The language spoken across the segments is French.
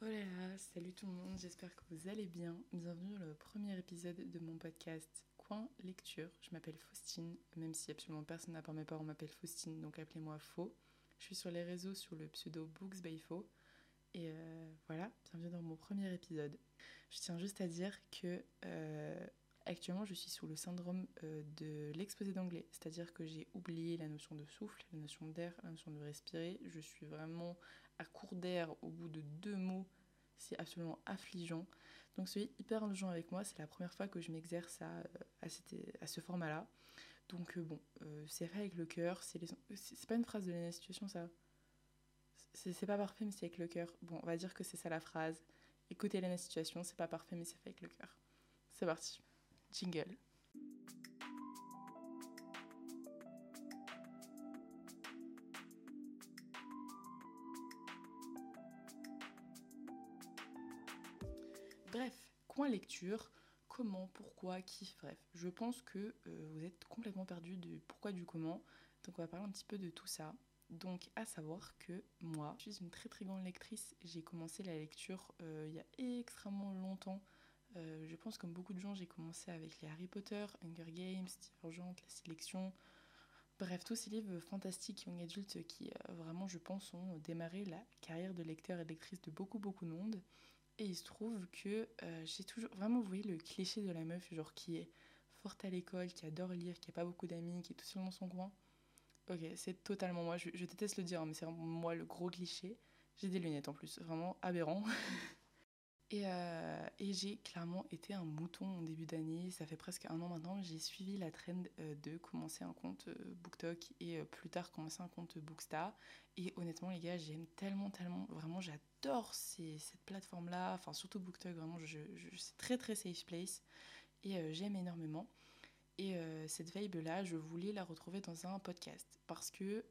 Oh salut tout le monde, j'espère que vous allez bien. Bienvenue dans le premier épisode de mon podcast Coin Lecture. Je m'appelle Faustine, même si absolument personne n'a part mes parents m'appelle Faustine, donc appelez-moi Faux. Je suis sur les réseaux sur le pseudo Books by Faux. Et euh, voilà, bienvenue dans mon premier épisode. Je tiens juste à dire que euh, actuellement je suis sous le syndrome euh, de l'exposé d'anglais, c'est-à-dire que j'ai oublié la notion de souffle, la notion d'air, la notion de respirer. Je suis vraiment à court d'air au bout de deux mots c'est absolument affligeant. Donc soyez hyper indulgents avec moi, c'est la première fois que je m'exerce à, à, ce format-là. Donc bon, c'est fait avec le cœur, c'est pas une phrase de la situation ça c'est pas parfait, mais c'est avec le cœur. Bon, on va dire que c'est ça la phrase. Écoutez la situation, c'est pas parfait, mais c'est fait avec le cœur. C'est parti. Jingle. Bref, coin lecture, comment, pourquoi, qui, bref. Je pense que euh, vous êtes complètement perdu du pourquoi, du comment. Donc on va parler un petit peu de tout ça. Donc, à savoir que moi, je suis une très très grande lectrice. J'ai commencé la lecture euh, il y a extrêmement longtemps. Euh, je pense, comme beaucoup de gens, j'ai commencé avec les Harry Potter, Hunger Games, Divergente, La Sélection. Bref, tous ces livres fantastiques young adultes qui, euh, vraiment, je pense, ont démarré la carrière de lecteur et de lectrice de beaucoup beaucoup de monde. Et il se trouve que j'ai toujours. Vraiment, vous voyez le cliché de la meuf, genre qui est forte à l'école, qui adore lire, qui a pas beaucoup d'amis, qui est tout seul dans son coin. Ok, c'est totalement moi. Je, déteste le dire, hein, mais c'est moi le gros cliché. J'ai des lunettes en plus, vraiment aberrant. Euh, et, j'ai clairement été un mouton en début d'année. Ça fait presque un an maintenant. J'ai suivi la trend euh, de commencer un compte euh, BookTok et plus tard commencer un compte Bookstar. Et honnêtement, les gars, j'aime tellement, tellement, vraiment, j'adore cette plateforme-là. Enfin, surtout BookTok, vraiment, c'est très, très safe place. Et j'aime énormément. Et cette vibe-là, je voulais la retrouver dans un podcast. Parce que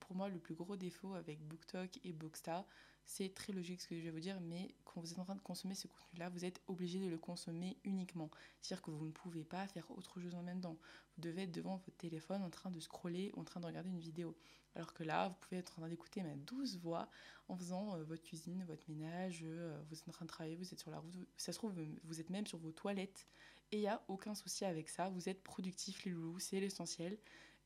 pour moi, le plus gros défaut avec BookTok et Bookstar, c'est très logique ce que je vais vous dire, mais quand vous êtes en train de consommer ce contenu-là, vous êtes obligé de le consommer uniquement. C'est-à-dire que vous ne pouvez pas faire autre chose en même temps. Vous devez être devant votre téléphone en train de scroller, en train de regarder une vidéo. Alors que là, vous pouvez être en train d'écouter ma douce voix en faisant euh, votre cuisine, votre ménage, euh, vous êtes en train de travailler, vous êtes sur la route, ça se trouve, vous êtes même sur vos toilettes. Et il n'y a aucun souci avec ça. Vous êtes productif, les loulous, c'est l'essentiel.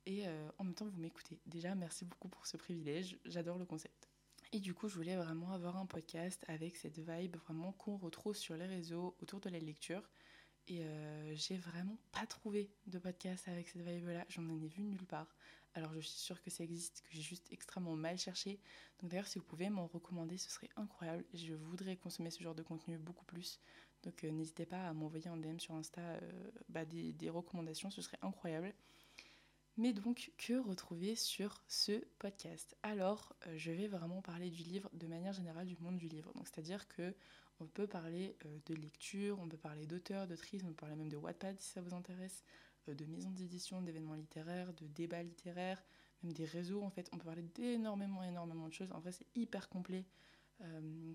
Et euh, en même temps, vous m'écoutez. Déjà, merci beaucoup pour ce privilège. J'adore le concept. Et du coup, je voulais vraiment avoir un podcast avec cette vibe vraiment qu'on retrouve sur les réseaux autour de la lecture. Et euh, j'ai vraiment pas trouvé de podcast avec cette vibe-là. J'en ai vu nulle part. Alors je suis sûre que ça existe, que j'ai juste extrêmement mal cherché. Donc d'ailleurs, si vous pouvez m'en recommander, ce serait incroyable. Je voudrais consommer ce genre de contenu beaucoup plus. Donc euh, n'hésitez pas à m'envoyer en DM sur Insta euh, bah, des, des recommandations, ce serait incroyable. Mais donc, que retrouver sur ce podcast? Alors, euh, je vais vraiment parler du livre de manière générale, du monde du livre. Donc, c'est-à-dire que on peut parler euh, de lecture, on peut parler d'auteur, d'autrice, on peut parler même de Wattpad si ça vous intéresse, euh, de maisons d'édition, d'événements littéraires, de débats littéraires, même des réseaux. En fait, on peut parler d'énormément, énormément de choses. En vrai, c'est hyper complet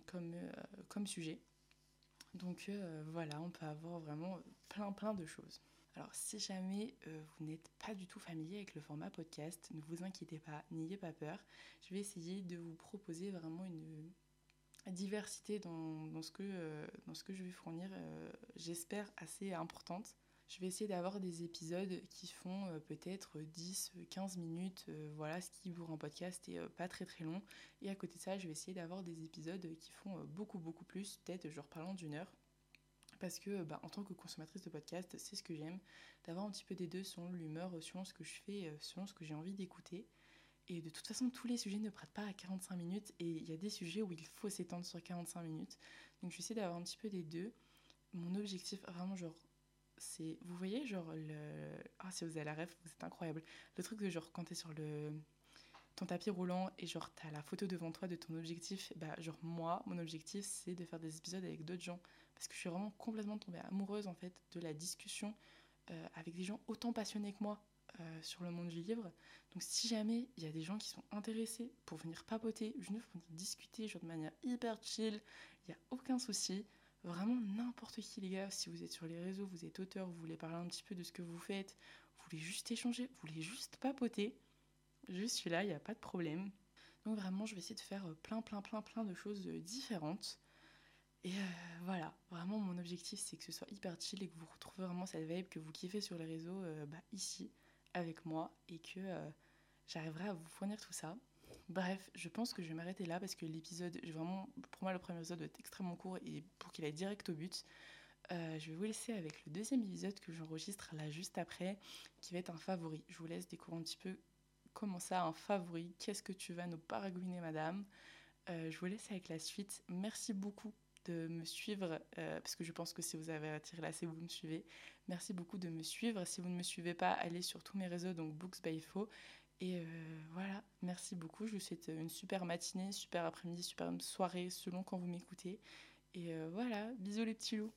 comme, comme sujet. Donc voilà, on peut avoir vraiment plein, plein de choses. Alors si jamais euh, vous n'êtes pas du tout familier avec le format podcast, ne vous inquiétez pas, n'ayez pas peur. Je vais essayer de vous proposer vraiment une diversité dans, ce, que, euh, ce que je vais fournir, euh, j'espère assez importante. Je vais essayer d'avoir des épisodes qui font peut-être 10-15 minutes, voilà ce qui pour un podcast est pas très très long. Et à côté de ça, je vais essayer d'avoir des épisodes qui font beaucoup beaucoup plus, peut-être genre parlant d'une heure parce que bah, en tant que consommatrice de podcast, c'est ce que j'aime, d'avoir un petit peu des deux selon l'humeur, selon ce que je fais, euh, selon ce que j'ai envie d'écouter. Et de toute façon, tous les sujets ne prêtent pas à 45 minutes et il y a des sujets où il faut s'étendre sur 45 minutes. Donc je vais essayer d'avoir un petit peu des deux. Mon objectif, vraiment, genre, c'est. Vous voyez, genre, le. Ah, si vous avez la rêve, vous êtes incroyable. Le truc de genre, quand t'es sur le ton tapis roulant et genre t'as la photo devant toi de ton objectif, bah genre moi, mon objectif c'est de faire des épisodes avec d'autres gens parce que je suis vraiment complètement tombée amoureuse en fait de la discussion euh, avec des gens autant passionnés que moi euh, sur le monde du livre. Donc si jamais il y a des gens qui sont intéressés pour venir papoter, je pour venir discuter genre de manière hyper chill, il n'y a aucun souci. Vraiment n'importe qui les gars, si vous êtes sur les réseaux, vous êtes auteur, vous voulez parler un petit peu de ce que vous faites, vous voulez juste échanger, vous voulez juste papoter, je suis là, il n'y a pas de problème. Donc vraiment, je vais essayer de faire euh, plein, plein, plein, plein de choses euh, différentes. Et voilà, vraiment mon objectif c'est que ce soit hyper chill et que vous retrouvez vraiment cette vibe que vous kiffez sur les réseaux bah, ici avec moi et que j'arriverai à vous fournir tout ça. Bref, je pense que je vais m'arrêter là parce que l'épisode, vraiment, pour moi, le premier épisode est extrêmement court et pour qu'il aille direct au but, euh, je vais vous laisser avec le deuxième épisode que j'enregistre là juste après, qui va être un favori. Je vous laisse découvrir un petit peu comment ça, un favori, qu'est-ce que tu vas nous paragouiner, madame. Euh, je vous laisse avec la suite. Merci beaucoup de me suivre, euh, parce que je pense que si vous avez attiré là, c'est vous me suivez. Merci beaucoup de me suivre. Si vous ne me suivez pas, allez sur tous mes réseaux, donc Books by Fo. Et euh, voilà, merci beaucoup. Je vous souhaite une super matinée, super après-midi, super soirée, selon quand vous m'écoutez. Et voilà, bisous les petits loups.